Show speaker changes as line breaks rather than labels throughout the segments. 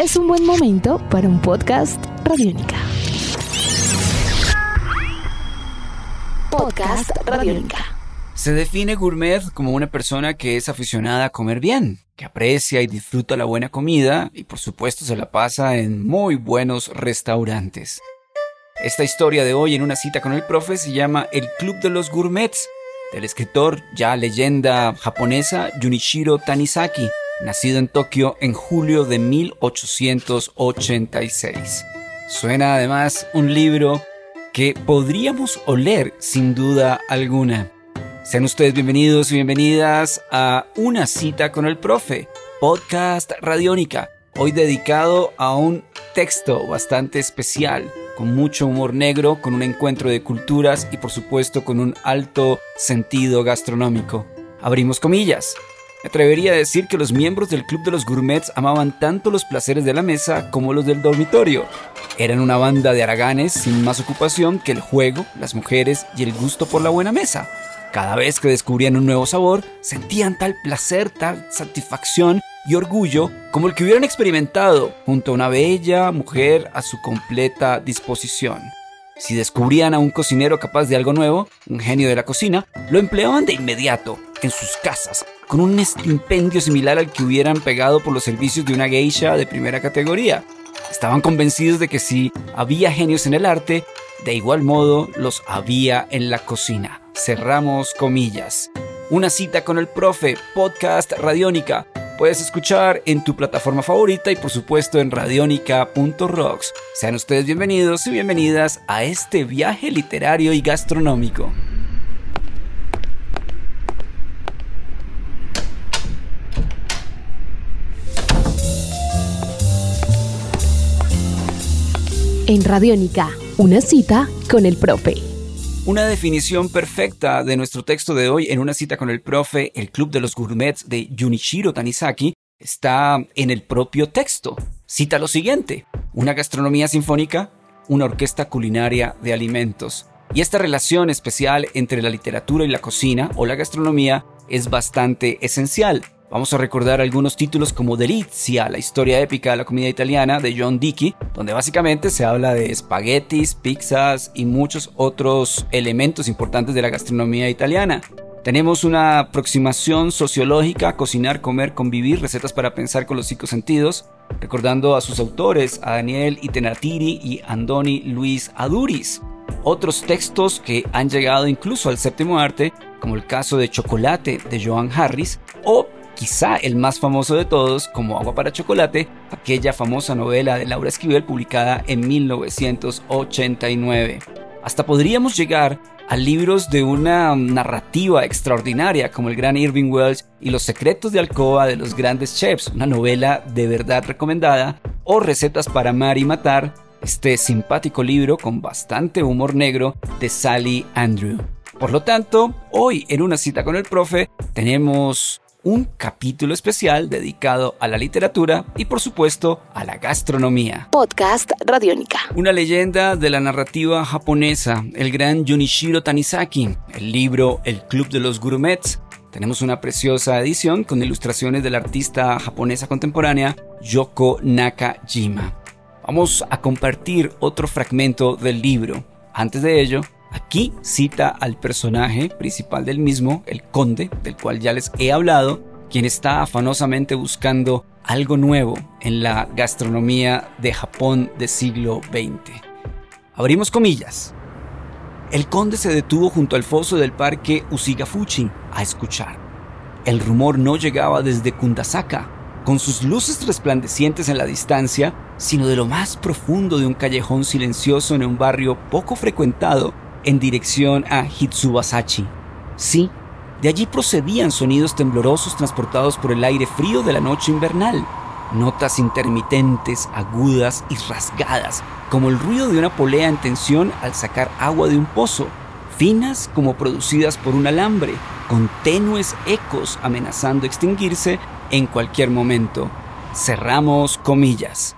es un buen momento para un podcast Radiónica. Podcast Radiónica.
Se define gourmet como una persona que es aficionada a comer bien, que aprecia y disfruta la buena comida y por supuesto se la pasa en muy buenos restaurantes. Esta historia de hoy en una cita con el profe se llama El Club de los Gourmets, del escritor ya leyenda japonesa Junichiro Tanizaki, nacido en Tokio en julio de 1886. Suena además un libro que podríamos oler sin duda alguna. Sean ustedes bienvenidos y bienvenidas a Una cita con el profe, podcast radiónica, hoy dedicado a un texto bastante especial, con mucho humor negro, con un encuentro de culturas y por supuesto con un alto sentido gastronómico. Abrimos comillas. Me atrevería a decir que los miembros del Club de los Gourmets amaban tanto los placeres de la mesa como los del dormitorio. Eran una banda de haraganes sin más ocupación que el juego, las mujeres y el gusto por la buena mesa. Cada vez que descubrían un nuevo sabor, sentían tal placer, tal satisfacción y orgullo como el que hubieran experimentado junto a una bella mujer a su completa disposición. Si descubrían a un cocinero capaz de algo nuevo, un genio de la cocina, lo empleaban de inmediato en sus casas, con un estipendio similar al que hubieran pegado por los servicios de una geisha de primera categoría. Estaban convencidos de que si había genios en el arte, de igual modo los había en la cocina. Cerramos comillas. Una cita con el profe, podcast Radiónica. Puedes escuchar en tu plataforma favorita y por supuesto en radionica.rocks. Sean ustedes bienvenidos y bienvenidas a este viaje literario y gastronómico.
En Radiónica, una cita con el profe.
Una definición perfecta de nuestro texto de hoy en una cita con el profe, el Club de los Gourmets de Junichiro Tanizaki, está en el propio texto. Cita lo siguiente, una gastronomía sinfónica, una orquesta culinaria de alimentos. Y esta relación especial entre la literatura y la cocina o la gastronomía es bastante esencial. Vamos a recordar algunos títulos como Delizia, la historia épica de la comida italiana de John Dickey, donde básicamente se habla de espaguetis, pizzas y muchos otros elementos importantes de la gastronomía italiana. Tenemos una aproximación sociológica, cocinar, comer, convivir, recetas para pensar con los cinco sentidos, recordando a sus autores, a Daniel Itenatiri y Andoni Luis Aduris. Otros textos que han llegado incluso al séptimo arte, como el caso de Chocolate de Joan Harris, o quizá el más famoso de todos, como Agua para Chocolate, aquella famosa novela de Laura Esquivel publicada en 1989. Hasta podríamos llegar a libros de una narrativa extraordinaria como el gran Irving Welsh y Los secretos de alcoba de los grandes chefs, una novela de verdad recomendada, o Recetas para amar y matar, este simpático libro con bastante humor negro de Sally Andrew. Por lo tanto, hoy en una cita con el profe tenemos un capítulo especial dedicado a la literatura y por supuesto a la gastronomía.
Podcast Radiónica.
Una leyenda de la narrativa japonesa, el gran Junichiro Tanizaki, el libro El Club de los Gourmets. Tenemos una preciosa edición con ilustraciones de la artista japonesa contemporánea Yoko Nakajima. Vamos a compartir otro fragmento del libro. Antes de ello, Aquí cita al personaje principal del mismo, el conde, del cual ya les he hablado, quien está afanosamente buscando algo nuevo en la gastronomía de Japón del siglo XX. Abrimos comillas. El conde se detuvo junto al foso del parque Usigafuchi a escuchar. El rumor no llegaba desde Kundasaka, con sus luces resplandecientes en la distancia, sino de lo más profundo de un callejón silencioso en un barrio poco frecuentado en dirección a Hitsubasachi. Sí, de allí procedían sonidos temblorosos transportados por el aire frío de la noche invernal, notas intermitentes, agudas y rasgadas, como el ruido de una polea en tensión al sacar agua de un pozo, finas como producidas por un alambre, con tenues ecos amenazando extinguirse en cualquier momento. Cerramos comillas.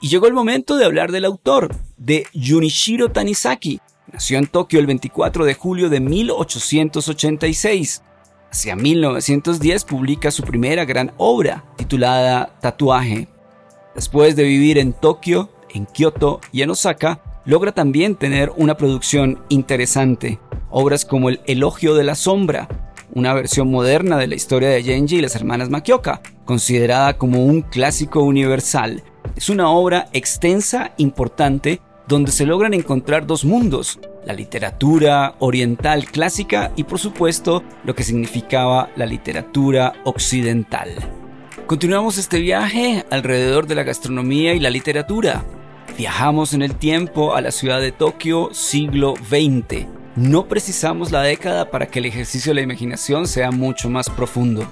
Y llegó el momento de hablar del autor, de Junichiro Tanizaki, Nació en Tokio el 24 de julio de 1886. Hacia 1910 publica su primera gran obra, titulada Tatuaje. Después de vivir en Tokio, en Kioto y en Osaka, logra también tener una producción interesante. Obras como El Elogio de la Sombra, una versión moderna de la historia de Genji y las hermanas Makioka, considerada como un clásico universal. Es una obra extensa, importante, donde se logran encontrar dos mundos, la literatura oriental clásica y por supuesto lo que significaba la literatura occidental. Continuamos este viaje alrededor de la gastronomía y la literatura. Viajamos en el tiempo a la ciudad de Tokio siglo XX. No precisamos la década para que el ejercicio de la imaginación sea mucho más profundo.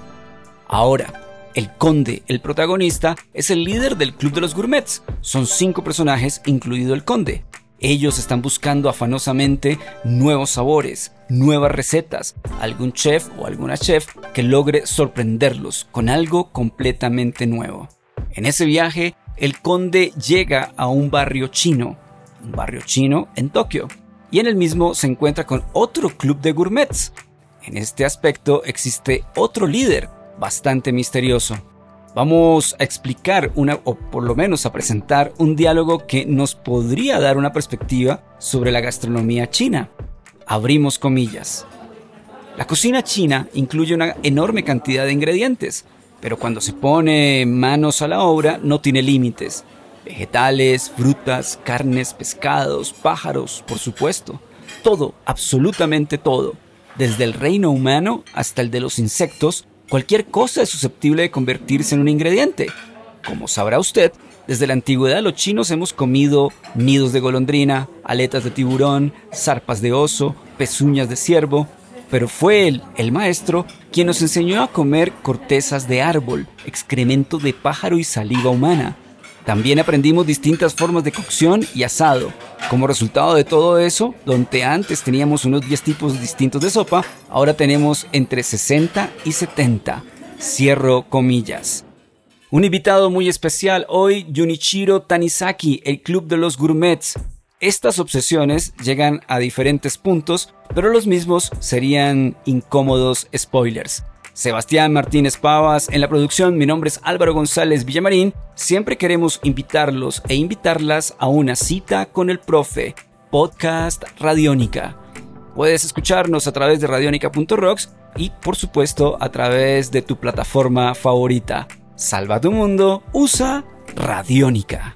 Ahora, el conde, el protagonista, es el líder del Club de los Gourmets. Son cinco personajes, incluido el conde. Ellos están buscando afanosamente nuevos sabores, nuevas recetas, algún chef o alguna chef que logre sorprenderlos con algo completamente nuevo. En ese viaje, el conde llega a un barrio chino, un barrio chino en Tokio, y en el mismo se encuentra con otro club de gourmets. En este aspecto existe otro líder, bastante misterioso. Vamos a explicar una, o por lo menos a presentar un diálogo que nos podría dar una perspectiva sobre la gastronomía china. Abrimos comillas. La cocina china incluye una enorme cantidad de ingredientes, pero cuando se pone manos a la obra no tiene límites. Vegetales, frutas, carnes, pescados, pájaros, por supuesto. Todo, absolutamente todo, desde el reino humano hasta el de los insectos, cualquier cosa es susceptible de convertirse en un ingrediente. Como sabrá usted, desde la antigüedad los chinos hemos comido nidos de golondrina, aletas de tiburón, zarpas de oso, pezuñas de ciervo, pero fue él, el maestro, quien nos enseñó a comer cortezas de árbol, excremento de pájaro y saliva humana. También aprendimos distintas formas de cocción y asado. Como resultado de todo eso, donde antes teníamos unos 10 tipos distintos de sopa, ahora tenemos entre 60 y 70. Cierro comillas. Un invitado muy especial hoy, Junichiro Tanizaki, el Club de los Gourmets. Estas obsesiones llegan a diferentes puntos, pero los mismos serían incómodos spoilers. Sebastián Martínez Pavas en la producción, mi nombre es Álvaro González Villamarín. Siempre queremos invitarlos e invitarlas a una cita con el profe, podcast Radiónica. Puedes escucharnos a través de radionica.rocks y por supuesto a través de tu plataforma favorita. Salva tu mundo, usa Radiónica.